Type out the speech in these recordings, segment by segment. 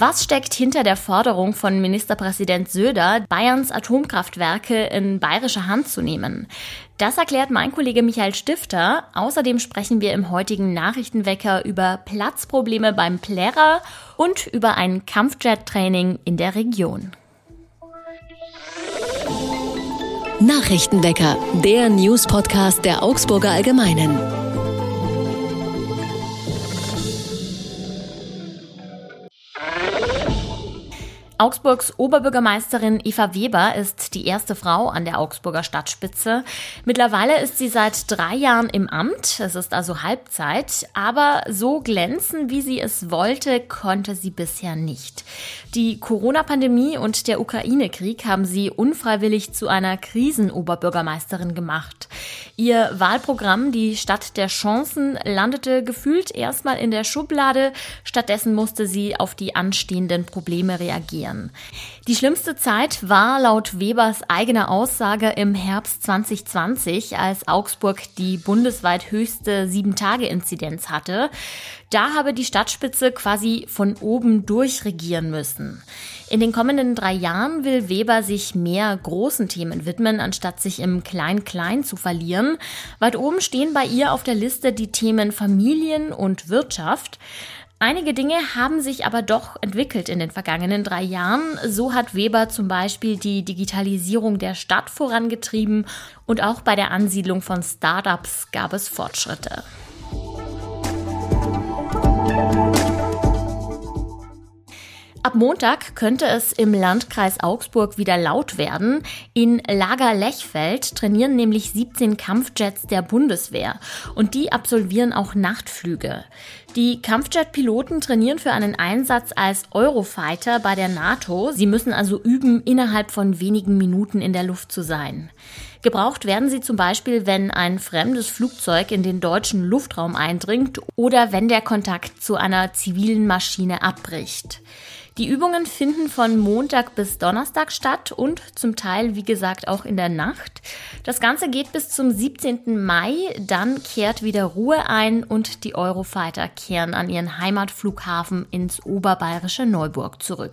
Was steckt hinter der Forderung von Ministerpräsident Söder, Bayerns Atomkraftwerke in bayerische Hand zu nehmen? Das erklärt mein Kollege Michael Stifter. Außerdem sprechen wir im heutigen Nachrichtenwecker über Platzprobleme beim Plärrer und über ein Kampfjet-Training in der Region. Nachrichtenwecker, der News-Podcast der Augsburger Allgemeinen. Augsburgs Oberbürgermeisterin Eva Weber ist die erste Frau an der Augsburger Stadtspitze. Mittlerweile ist sie seit drei Jahren im Amt. Es ist also Halbzeit. Aber so glänzen, wie sie es wollte, konnte sie bisher nicht. Die Corona-Pandemie und der Ukraine-Krieg haben sie unfreiwillig zu einer Krisenoberbürgermeisterin gemacht. Ihr Wahlprogramm, die Stadt der Chancen, landete gefühlt erstmal in der Schublade. Stattdessen musste sie auf die anstehenden Probleme reagieren passieren. Die schlimmste Zeit war laut Webers eigener Aussage im Herbst 2020, als Augsburg die bundesweit höchste Sieben-Tage-Inzidenz hatte. Da habe die Stadtspitze quasi von oben durchregieren müssen. In den kommenden drei Jahren will Weber sich mehr großen Themen widmen, anstatt sich im Klein-Klein zu verlieren. Weit oben stehen bei ihr auf der Liste die Themen Familien und Wirtschaft. Einige Dinge haben sich aber doch entwickelt in den vergangenen drei Jahren. So hat Weber zum Beispiel die Digitalisierung der Stadt vorangetrieben und auch bei der Ansiedlung von Startups gab es Fortschritte. Ab Montag könnte es im Landkreis Augsburg wieder laut werden. In Lager Lechfeld trainieren nämlich 17 Kampfjets der Bundeswehr und die absolvieren auch Nachtflüge. Die Kampfjet-Piloten trainieren für einen Einsatz als Eurofighter bei der NATO. Sie müssen also üben, innerhalb von wenigen Minuten in der Luft zu sein. Gebraucht werden sie zum Beispiel, wenn ein fremdes Flugzeug in den deutschen Luftraum eindringt oder wenn der Kontakt zu einer zivilen Maschine abbricht. Die Übungen finden von Montag bis Donnerstag statt und zum Teil, wie gesagt, auch in der Nacht. Das Ganze geht bis zum 17. Mai, dann kehrt wieder Ruhe ein und die Eurofighter kehren an ihren Heimatflughafen ins oberbayerische Neuburg zurück.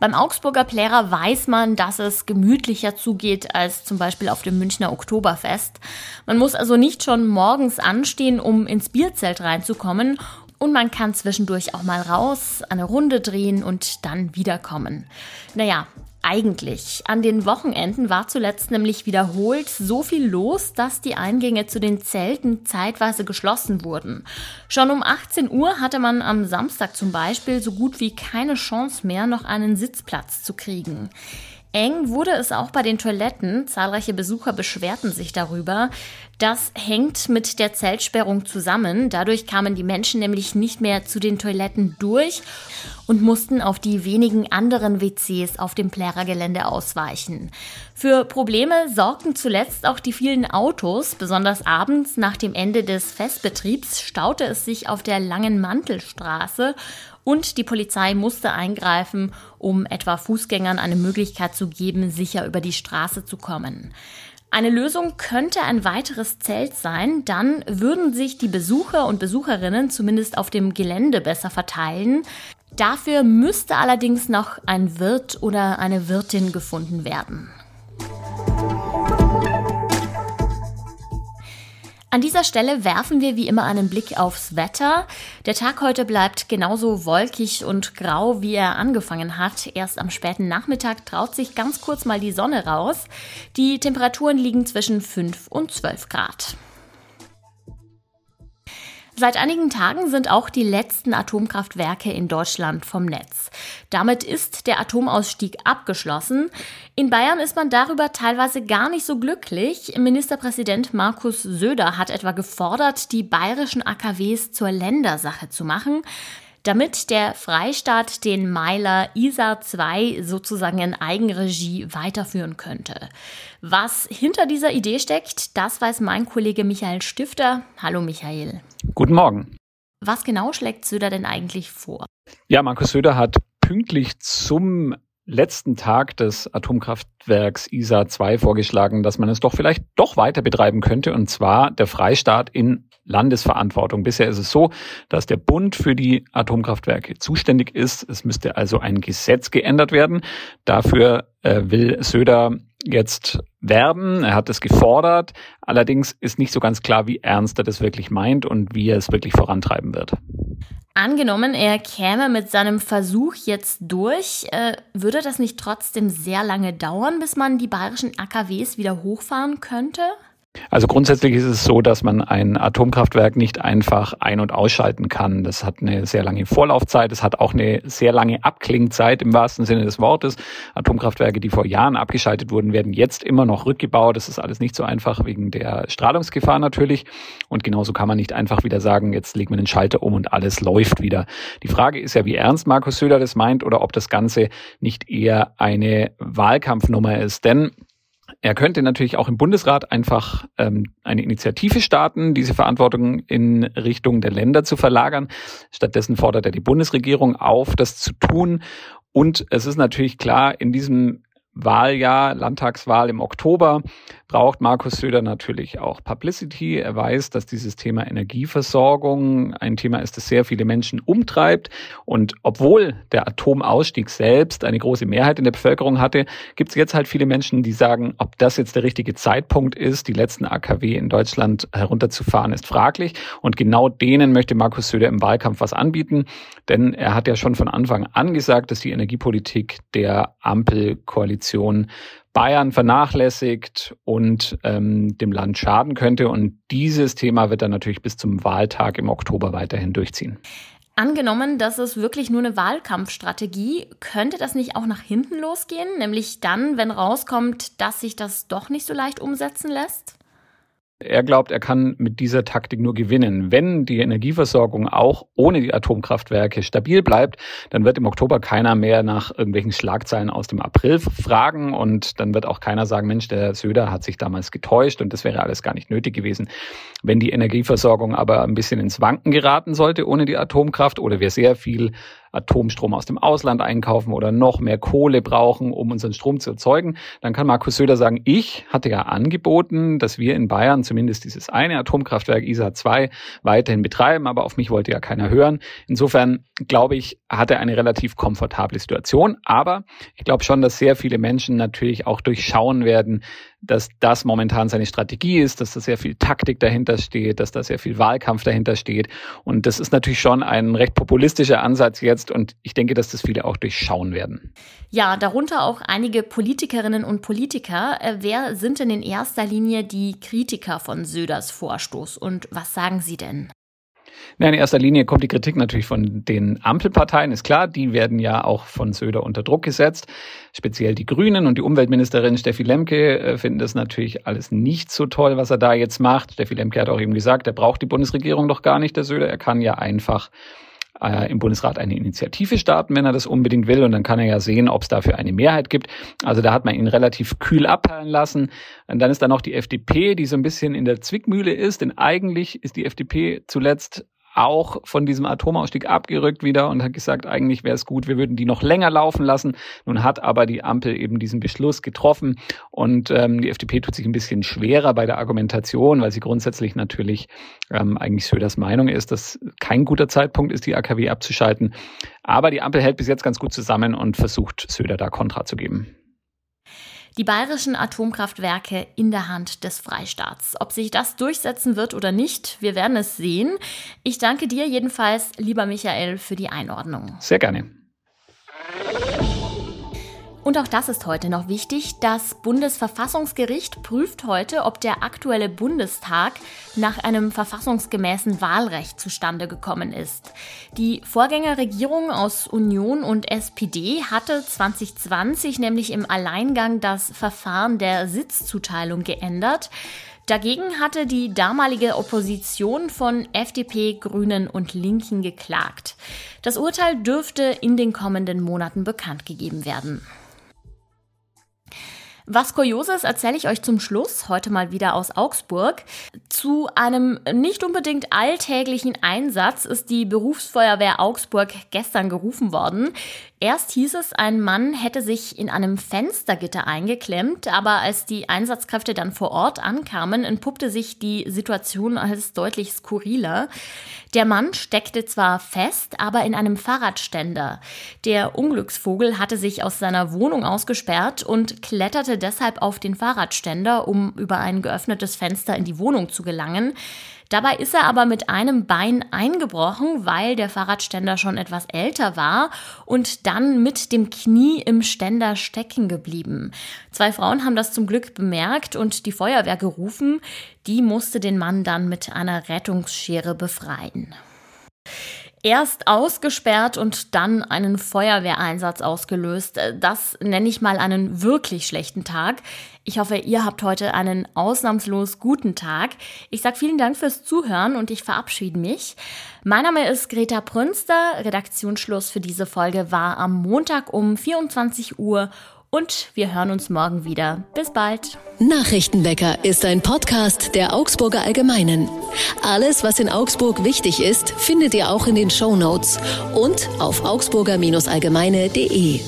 Beim Augsburger Plärer weiß man, dass es gemütlicher zugeht als zum Beispiel auf dem Münchner Oktoberfest. Man muss also nicht schon morgens anstehen, um ins Bierzelt reinzukommen und man kann zwischendurch auch mal raus, eine Runde drehen und dann wiederkommen. Naja, eigentlich. An den Wochenenden war zuletzt nämlich wiederholt so viel los, dass die Eingänge zu den Zelten zeitweise geschlossen wurden. Schon um 18 Uhr hatte man am Samstag zum Beispiel so gut wie keine Chance mehr, noch einen Sitzplatz zu kriegen. Eng wurde es auch bei den Toiletten. Zahlreiche Besucher beschwerten sich darüber. Das hängt mit der Zeltsperrung zusammen. Dadurch kamen die Menschen nämlich nicht mehr zu den Toiletten durch und mussten auf die wenigen anderen WCs auf dem Plärergelände ausweichen. Für Probleme sorgten zuletzt auch die vielen Autos. Besonders abends nach dem Ende des Festbetriebs staute es sich auf der langen Mantelstraße und die Polizei musste eingreifen, um etwa Fußgängern eine Möglichkeit zu geben, sicher über die Straße zu kommen. Eine Lösung könnte ein weiteres Zelt sein, dann würden sich die Besucher und Besucherinnen zumindest auf dem Gelände besser verteilen. Dafür müsste allerdings noch ein Wirt oder eine Wirtin gefunden werden. An dieser Stelle werfen wir wie immer einen Blick aufs Wetter. Der Tag heute bleibt genauso wolkig und grau, wie er angefangen hat. Erst am späten Nachmittag traut sich ganz kurz mal die Sonne raus. Die Temperaturen liegen zwischen 5 und 12 Grad. Seit einigen Tagen sind auch die letzten Atomkraftwerke in Deutschland vom Netz. Damit ist der Atomausstieg abgeschlossen. In Bayern ist man darüber teilweise gar nicht so glücklich. Ministerpräsident Markus Söder hat etwa gefordert, die bayerischen AKWs zur Ländersache zu machen damit der Freistaat den Meiler ISA 2 sozusagen in Eigenregie weiterführen könnte. Was hinter dieser Idee steckt, das weiß mein Kollege Michael Stifter. Hallo Michael. Guten Morgen. Was genau schlägt Söder denn eigentlich vor? Ja, Markus Söder hat pünktlich zum letzten Tag des Atomkraftwerks ISA 2 vorgeschlagen, dass man es doch vielleicht doch weiter betreiben könnte, und zwar der Freistaat in Landesverantwortung. Bisher ist es so, dass der Bund für die Atomkraftwerke zuständig ist. Es müsste also ein Gesetz geändert werden. Dafür äh, will Söder jetzt werben. Er hat es gefordert. Allerdings ist nicht so ganz klar, wie ernst er das wirklich meint und wie er es wirklich vorantreiben wird. Angenommen, er käme mit seinem Versuch jetzt durch, äh, würde das nicht trotzdem sehr lange dauern, bis man die bayerischen AKWs wieder hochfahren könnte? Also grundsätzlich ist es so, dass man ein Atomkraftwerk nicht einfach ein- und ausschalten kann. Das hat eine sehr lange Vorlaufzeit, es hat auch eine sehr lange Abklingzeit im wahrsten Sinne des Wortes. Atomkraftwerke, die vor Jahren abgeschaltet wurden, werden jetzt immer noch rückgebaut. Das ist alles nicht so einfach wegen der Strahlungsgefahr natürlich. Und genauso kann man nicht einfach wieder sagen, jetzt legen wir den Schalter um und alles läuft wieder. Die Frage ist ja, wie ernst Markus Söder das meint oder ob das Ganze nicht eher eine Wahlkampfnummer ist. Denn er könnte natürlich auch im Bundesrat einfach ähm, eine Initiative starten, diese Verantwortung in Richtung der Länder zu verlagern. Stattdessen fordert er die Bundesregierung auf, das zu tun. Und es ist natürlich klar, in diesem Wahljahr, Landtagswahl im Oktober, braucht Markus Söder natürlich auch Publicity. Er weiß, dass dieses Thema Energieversorgung ein Thema ist, das sehr viele Menschen umtreibt. Und obwohl der Atomausstieg selbst eine große Mehrheit in der Bevölkerung hatte, gibt es jetzt halt viele Menschen, die sagen, ob das jetzt der richtige Zeitpunkt ist, die letzten AKW in Deutschland herunterzufahren, ist fraglich. Und genau denen möchte Markus Söder im Wahlkampf was anbieten. Denn er hat ja schon von Anfang an gesagt, dass die Energiepolitik der Ampelkoalition Bayern vernachlässigt und ähm, dem Land schaden könnte. Und dieses Thema wird er natürlich bis zum Wahltag im Oktober weiterhin durchziehen. Angenommen, das ist wirklich nur eine Wahlkampfstrategie, könnte das nicht auch nach hinten losgehen? Nämlich dann, wenn rauskommt, dass sich das doch nicht so leicht umsetzen lässt? Er glaubt, er kann mit dieser Taktik nur gewinnen. Wenn die Energieversorgung auch ohne die Atomkraftwerke stabil bleibt, dann wird im Oktober keiner mehr nach irgendwelchen Schlagzeilen aus dem April fragen und dann wird auch keiner sagen, Mensch, der Söder hat sich damals getäuscht und das wäre alles gar nicht nötig gewesen. Wenn die Energieversorgung aber ein bisschen ins Wanken geraten sollte ohne die Atomkraft oder wir sehr viel Atomstrom aus dem Ausland einkaufen oder noch mehr Kohle brauchen, um unseren Strom zu erzeugen, dann kann Markus Söder sagen, ich hatte ja angeboten, dass wir in Bayern zumindest dieses eine Atomkraftwerk ISA 2 weiterhin betreiben, aber auf mich wollte ja keiner hören. Insofern glaube ich, hat er eine relativ komfortable Situation, aber ich glaube schon, dass sehr viele Menschen natürlich auch durchschauen werden, dass das momentan seine Strategie ist, dass da sehr viel Taktik dahinter steht, dass da sehr viel Wahlkampf dahinter steht. Und das ist natürlich schon ein recht populistischer Ansatz jetzt und ich denke, dass das viele auch durchschauen werden. Ja, darunter auch einige Politikerinnen und Politiker. Äh, wer sind denn in erster Linie die Kritiker von Söders Vorstoß und was sagen sie denn? Na, in erster Linie kommt die Kritik natürlich von den Ampelparteien, ist klar. Die werden ja auch von Söder unter Druck gesetzt. Speziell die Grünen und die Umweltministerin Steffi Lemke äh, finden das natürlich alles nicht so toll, was er da jetzt macht. Steffi Lemke hat auch eben gesagt, er braucht die Bundesregierung doch gar nicht, der Söder. Er kann ja einfach äh, im Bundesrat eine Initiative starten, wenn er das unbedingt will. Und dann kann er ja sehen, ob es dafür eine Mehrheit gibt. Also da hat man ihn relativ kühl abperlen lassen. Und dann ist da noch die FDP, die so ein bisschen in der Zwickmühle ist. Denn eigentlich ist die FDP zuletzt auch von diesem Atomausstieg abgerückt wieder und hat gesagt, eigentlich wäre es gut, wir würden die noch länger laufen lassen. Nun hat aber die Ampel eben diesen Beschluss getroffen und ähm, die FDP tut sich ein bisschen schwerer bei der Argumentation, weil sie grundsätzlich natürlich ähm, eigentlich Söders Meinung ist, dass kein guter Zeitpunkt ist, die AKW abzuschalten. Aber die Ampel hält bis jetzt ganz gut zusammen und versucht Söder da Kontra zu geben die bayerischen Atomkraftwerke in der Hand des Freistaats. Ob sich das durchsetzen wird oder nicht, wir werden es sehen. Ich danke dir jedenfalls, lieber Michael, für die Einordnung. Sehr gerne. Und auch das ist heute noch wichtig. Das Bundesverfassungsgericht prüft heute, ob der aktuelle Bundestag nach einem verfassungsgemäßen Wahlrecht zustande gekommen ist. Die Vorgängerregierung aus Union und SPD hatte 2020 nämlich im Alleingang das Verfahren der Sitzzuteilung geändert. Dagegen hatte die damalige Opposition von FDP, Grünen und Linken geklagt. Das Urteil dürfte in den kommenden Monaten bekannt gegeben werden. Was Kurioses erzähle ich euch zum Schluss, heute mal wieder aus Augsburg. Zu einem nicht unbedingt alltäglichen Einsatz ist die Berufsfeuerwehr Augsburg gestern gerufen worden. Erst hieß es, ein Mann hätte sich in einem Fenstergitter eingeklemmt, aber als die Einsatzkräfte dann vor Ort ankamen, entpuppte sich die Situation als deutlich skurriler. Der Mann steckte zwar fest, aber in einem Fahrradständer. Der Unglücksvogel hatte sich aus seiner Wohnung ausgesperrt und kletterte deshalb auf den Fahrradständer, um über ein geöffnetes Fenster in die Wohnung zu gelangen. Dabei ist er aber mit einem Bein eingebrochen, weil der Fahrradständer schon etwas älter war und dann mit dem Knie im Ständer stecken geblieben. Zwei Frauen haben das zum Glück bemerkt und die Feuerwehr gerufen. Die musste den Mann dann mit einer Rettungsschere befreien erst ausgesperrt und dann einen Feuerwehreinsatz ausgelöst. Das nenne ich mal einen wirklich schlechten Tag. Ich hoffe, ihr habt heute einen ausnahmslos guten Tag. Ich sage vielen Dank fürs Zuhören und ich verabschiede mich. Mein Name ist Greta Prünster. Redaktionsschluss für diese Folge war am Montag um 24 Uhr und wir hören uns morgen wieder. Bis bald. Nachrichtenwecker ist ein Podcast der Augsburger Allgemeinen. Alles, was in Augsburg wichtig ist, findet ihr auch in den Show Notes und auf augsburger-allgemeine.de.